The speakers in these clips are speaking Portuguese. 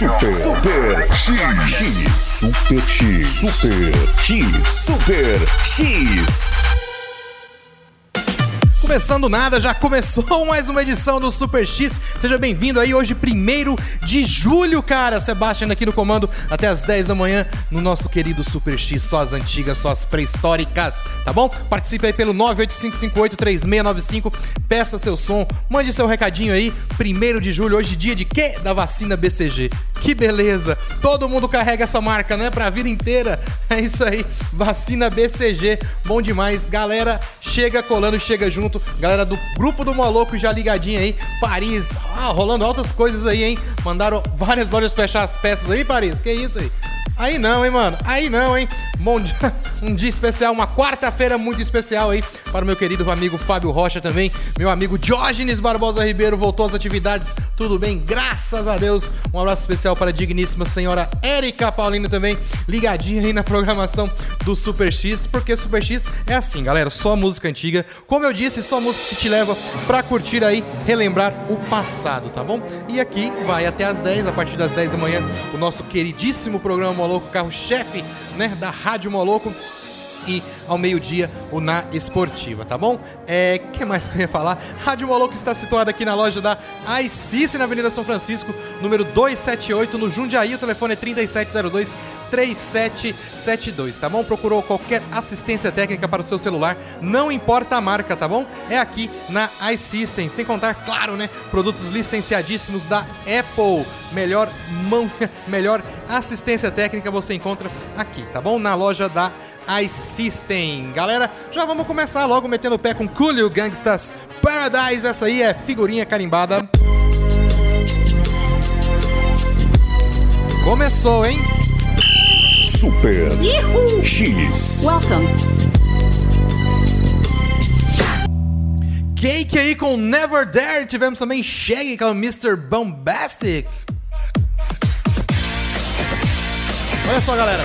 Super Super X X Super X Super X Super X. Começando nada, já começou mais uma edição do Super X. Seja bem-vindo aí hoje, 1 de julho, cara. Sebastião aqui no comando até as 10 da manhã no nosso querido Super X, só as antigas, só as pré-históricas, tá bom? Participe aí pelo 985583695, peça seu som, mande seu recadinho aí. 1 de julho, hoje dia de quê? Da vacina BCG. Que beleza! Todo mundo carrega essa marca, né? Pra vida inteira. É isso aí, vacina BCG, bom demais. Galera, chega colando, chega junto. Galera do grupo do Moloco já ligadinho aí. Paris, ah, rolando altas coisas aí, hein? Mandaram várias lojas fechar as peças aí, Paris. Que isso aí? Aí não, hein, mano? Aí não, hein? Bom dia, um dia especial, uma quarta-feira muito especial aí para o meu querido amigo Fábio Rocha também. Meu amigo Diógenes Barbosa Ribeiro voltou às atividades, tudo bem, graças a Deus. Um abraço especial para a digníssima senhora Érica Paulino também, ligadinha aí na programação do Super X, porque Super X é assim, galera, só música antiga. Como eu disse, só música que te leva pra curtir aí, relembrar o passado, tá bom? E aqui vai até as 10, a partir das 10 da manhã, o nosso queridíssimo programa Moloco, carro-chefe, né, da Rádio Moloco e ao meio-dia o Na Esportiva, tá bom? É, que mais que eu ia falar? Rádio Moloco está situada aqui na loja da iCice, na Avenida São Francisco, número 278, no Jundiaí, o telefone é 3702 3772, tá bom? Procurou qualquer assistência técnica para o seu celular, não importa a marca, tá bom? É aqui na iSystem, sem contar, claro, né, produtos licenciadíssimos da Apple. Melhor mão, melhor assistência técnica você encontra aqui, tá bom? Na loja da iSystem. Galera, já vamos começar logo metendo o pé com Coolio Gangstas Paradise. Essa aí é figurinha carimbada. Começou, hein? Super X. Welcome. Cake aí com Never Dare. Tivemos também Shaggy com Mr. Bombastic. Olha só, galera.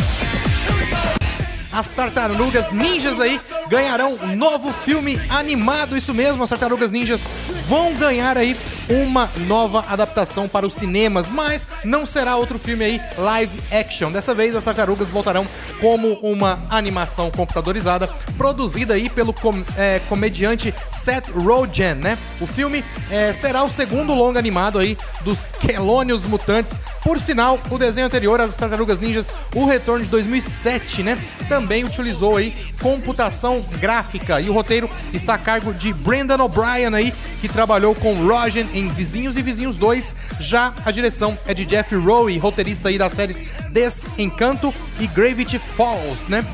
As Tartarugas Ninjas aí ganharão um novo filme animado. Isso mesmo, as Tartarugas Ninjas vão ganhar aí uma nova adaptação para os cinemas, mas não será outro filme aí live action. Dessa vez as Tartarugas voltarão como uma animação computadorizada produzida aí pelo com- é, comediante Seth Rogen, né? O filme é, será o segundo longa animado aí dos Quelônios Mutantes. Por sinal, o desenho anterior às Tartarugas Ninjas, o retorno de 2007, né? Também utilizou aí computação gráfica e o roteiro está a cargo de Brendan O'Brien aí, que trabalhou com Rogen em Vizinhos e Vizinhos 2. Já a direção é de Jeff Rowe, roteirista aí das séries Desencanto e Gravity Falls, né?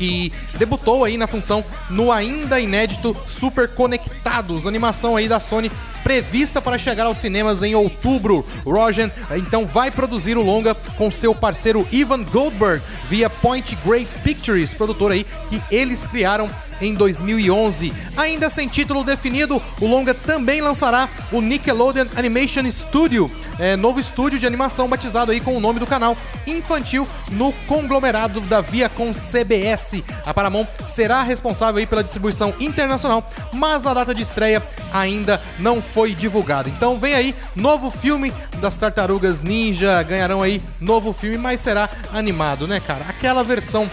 que debutou aí na função no ainda inédito Super Conectados, animação aí da Sony prevista para chegar aos cinemas em outubro. Rogen então vai produzir o longa com seu parceiro Ivan Goldberg via Point Grey Pictures, produtora aí que eles criaram em 2011. Ainda sem título definido, o longa também lançará o Nickelodeon Animation Studio, é, novo estúdio de animação batizado aí com o nome do canal infantil no conglomerado da Viacom CBS. A Paramount será responsável aí pela distribuição internacional, mas a data de estreia ainda não foi divulgada. Então vem aí novo filme das Tartarugas Ninja, ganharão aí novo filme, mas será animado, né, cara? Aquela versão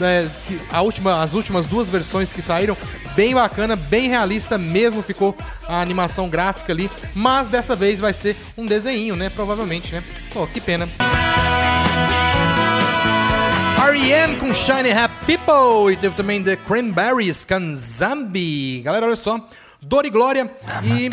é, a última, as últimas duas versões que saíram, bem bacana, bem realista mesmo ficou a animação gráfica ali, mas dessa vez vai ser um desenho, né? Provavelmente, né? Pô, que pena. R.E.M. com Shiny Happy People e teve também The Cranberries com Zambi. Galera, olha só. Dor e Glória. E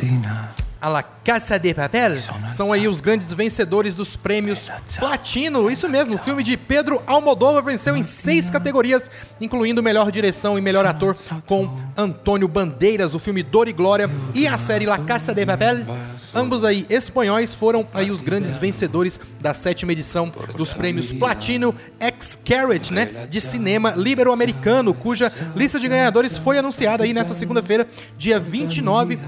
a La Casa de Papel? São aí os grandes vencedores dos prêmios Platino. Isso mesmo, o filme de Pedro Almodóvar venceu em seis categorias, incluindo melhor direção e melhor ator com Antônio Bandeiras, o filme Dor e Glória e a série La Casa de Papel. Ambos aí espanhóis foram aí os grandes vencedores da sétima edição dos prêmios Platino X Carrot, né, de cinema libero-americano, cuja lista de ganhadores foi anunciada aí nessa segunda-feira, dia 29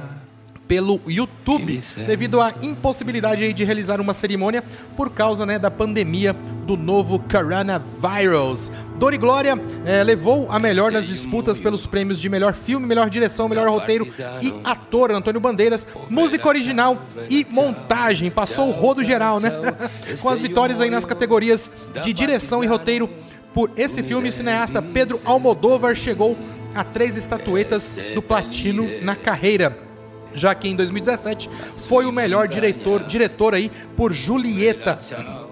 pelo YouTube, devido à impossibilidade de realizar uma cerimônia por causa né, da pandemia do novo coronavírus. Dor e Glória eh, levou a melhor nas disputas pelos prêmios de melhor filme, melhor direção, melhor roteiro e ator, Antônio Bandeiras, música original e montagem. Passou o rodo geral, né? Com as vitórias aí nas categorias de direção e roteiro por esse filme, o cineasta Pedro Almodóvar chegou a três estatuetas do platino na carreira já que em 2017 foi o melhor diretor, diretor aí por Julieta.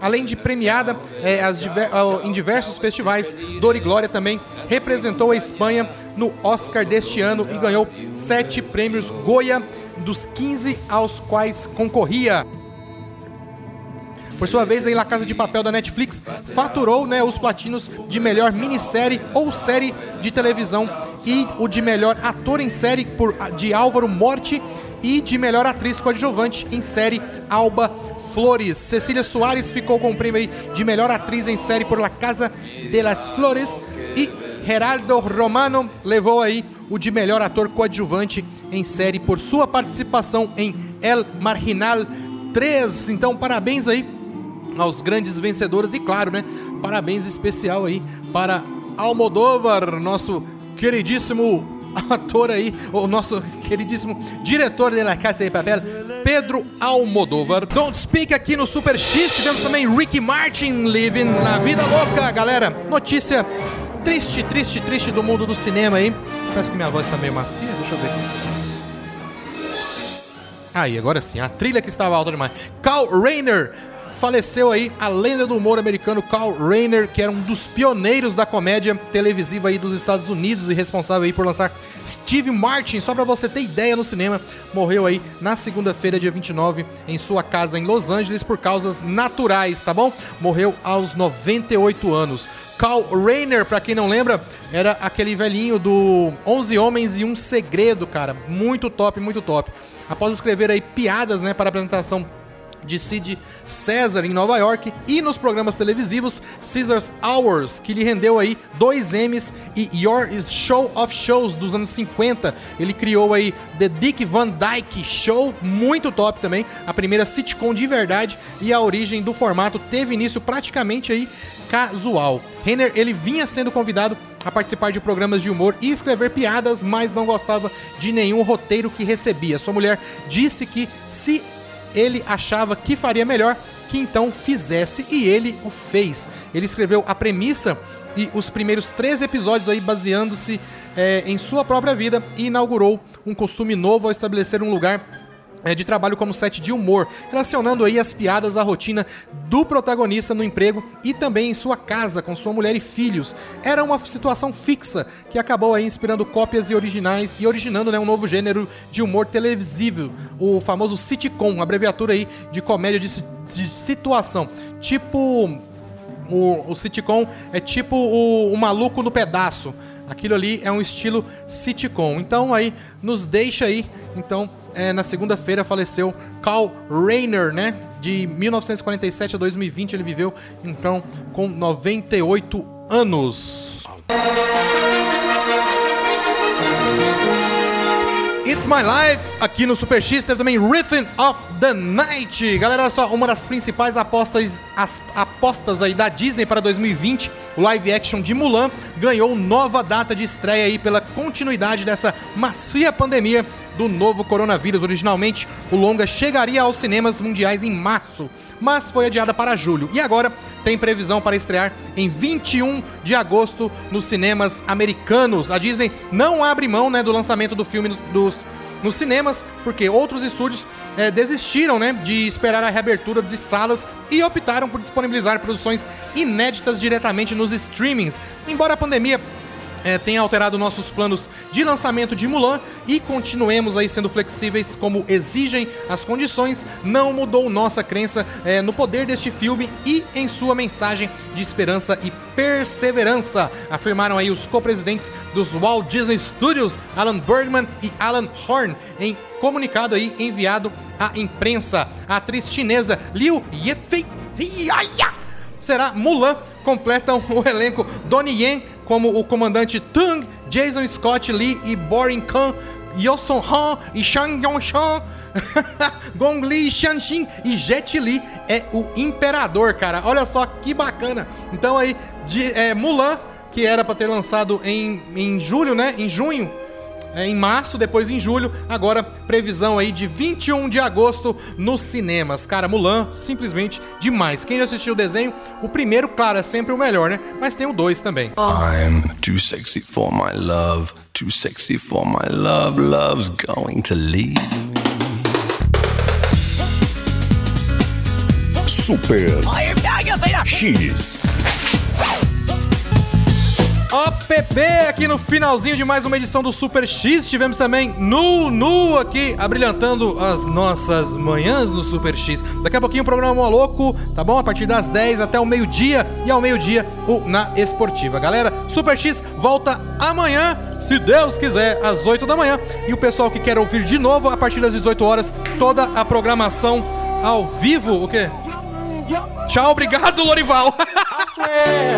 Além de premiada é, diver, em diversos festivais, Dor e Glória também representou a Espanha no Oscar deste ano e ganhou sete prêmios Goya dos 15 aos quais concorria. Por sua vez, aí La Casa de Papel da Netflix faturou né, os platinos de melhor minissérie ou série de televisão e o de melhor ator em série por, de Álvaro Morte e de melhor atriz coadjuvante em série Alba Flores. Cecília Soares ficou com o prêmio de melhor atriz em série por La Casa de las Flores e Geraldo Romano levou aí o de melhor ator coadjuvante em série por sua participação em El Marginal 3. Então, parabéns aí aos grandes vencedores e claro, né? Parabéns especial aí para Almodóvar, nosso queridíssimo ator aí, o nosso queridíssimo diretor de La Casa de Papel, Pedro Almodóvar. Don't Speak aqui no Super X, tivemos também Ricky Martin living na vida louca, galera. Notícia triste, triste, triste do mundo do cinema aí. Parece que minha voz tá meio macia, deixa eu ver aqui. Aí, agora sim, a trilha que estava alta demais. Carl Reiner faleceu aí a lenda do humor americano Carl Reiner, que era um dos pioneiros da comédia televisiva aí dos Estados Unidos e responsável aí por lançar Steve Martin, só para você ter ideia no cinema, morreu aí na segunda-feira, dia 29, em sua casa em Los Angeles por causas naturais, tá bom? Morreu aos 98 anos. Carl Reiner, para quem não lembra, era aquele velhinho do 11 Homens e um Segredo, cara. Muito top, muito top. Após escrever aí piadas, né, para a apresentação de Sid César em Nova York e nos programas televisivos Caesar's Hours, que lhe rendeu aí dois Emmys e Your Show of Shows dos anos 50. Ele criou aí The Dick Van Dyke Show, muito top também, a primeira sitcom de verdade e a origem do formato teve início praticamente aí casual. Renner, ele vinha sendo convidado a participar de programas de humor e escrever piadas, mas não gostava de nenhum roteiro que recebia. Sua mulher disse que se ele achava que faria melhor que então fizesse e ele o fez. Ele escreveu a premissa e os primeiros três episódios aí baseando-se é, em sua própria vida e inaugurou um costume novo ao estabelecer um lugar de trabalho como set de humor, relacionando aí as piadas à rotina do protagonista no emprego e também em sua casa com sua mulher e filhos. Era uma situação fixa que acabou aí inspirando cópias e originais e originando né, um novo gênero de humor televisivo, o famoso sitcom, abreviatura aí de comédia de, de situação, tipo o, o sitcom é tipo o, o maluco no pedaço. Aquilo ali é um estilo sitcom. Então aí nos deixa aí então é, na segunda-feira faleceu Carl Reiner, né? De 1947 a 2020 ele viveu, então, com 98 anos. It's My Life, aqui no Super X, teve também Rhythm of the Night. Galera, olha só, uma das principais apostas, as, apostas aí da Disney para 2020, o live action de Mulan ganhou nova data de estreia aí pela continuidade dessa macia pandemia do novo coronavírus. Originalmente, o longa chegaria aos cinemas mundiais em março, mas foi adiada para julho. E agora tem previsão para estrear em 21 de agosto nos cinemas americanos. A Disney não abre mão né, do lançamento do filme nos, dos, nos cinemas, porque outros estúdios é, desistiram né, de esperar a reabertura de salas e optaram por disponibilizar produções inéditas diretamente nos streamings. Embora a pandemia é, tem alterado nossos planos de lançamento de Mulan e continuemos aí sendo flexíveis como exigem as condições, não mudou nossa crença é, no poder deste filme e em sua mensagem de esperança e perseverança, afirmaram aí os co-presidentes dos Walt Disney Studios, Alan Bergman e Alan Horn, em comunicado aí enviado à imprensa. A atriz chinesa Liu Yefei será Mulan completam o elenco Donnie Yen como o comandante Tung, Jason Scott Lee e Boring Khan, Yoson Han e Shang Yong-shan, Gong Li, Xianxin e Jet Li é o imperador, cara. Olha só que bacana. Então aí, de, é, Mulan, que era para ter lançado em, em julho, né? Em junho é, em março, depois em julho. Agora, previsão aí de 21 de agosto nos cinemas. Cara, Mulan, simplesmente demais. Quem já assistiu o desenho, o primeiro, claro, é sempre o melhor, né? Mas tem o dois também. I'm too sexy for my love, too sexy for my love, love's going to leave. Super X. OPP aqui no finalzinho de mais uma edição do Super X. Tivemos também Nu Nu aqui abrilhantando as nossas manhãs no Super X. Daqui a pouquinho o programa louco, tá bom? A partir das 10 até o meio-dia e ao meio-dia o Na Esportiva. Galera, Super X volta amanhã, se Deus quiser, às 8 da manhã. E o pessoal que quer ouvir de novo a partir das 18 horas toda a programação ao vivo, o quê? Tchau, obrigado, Lorival.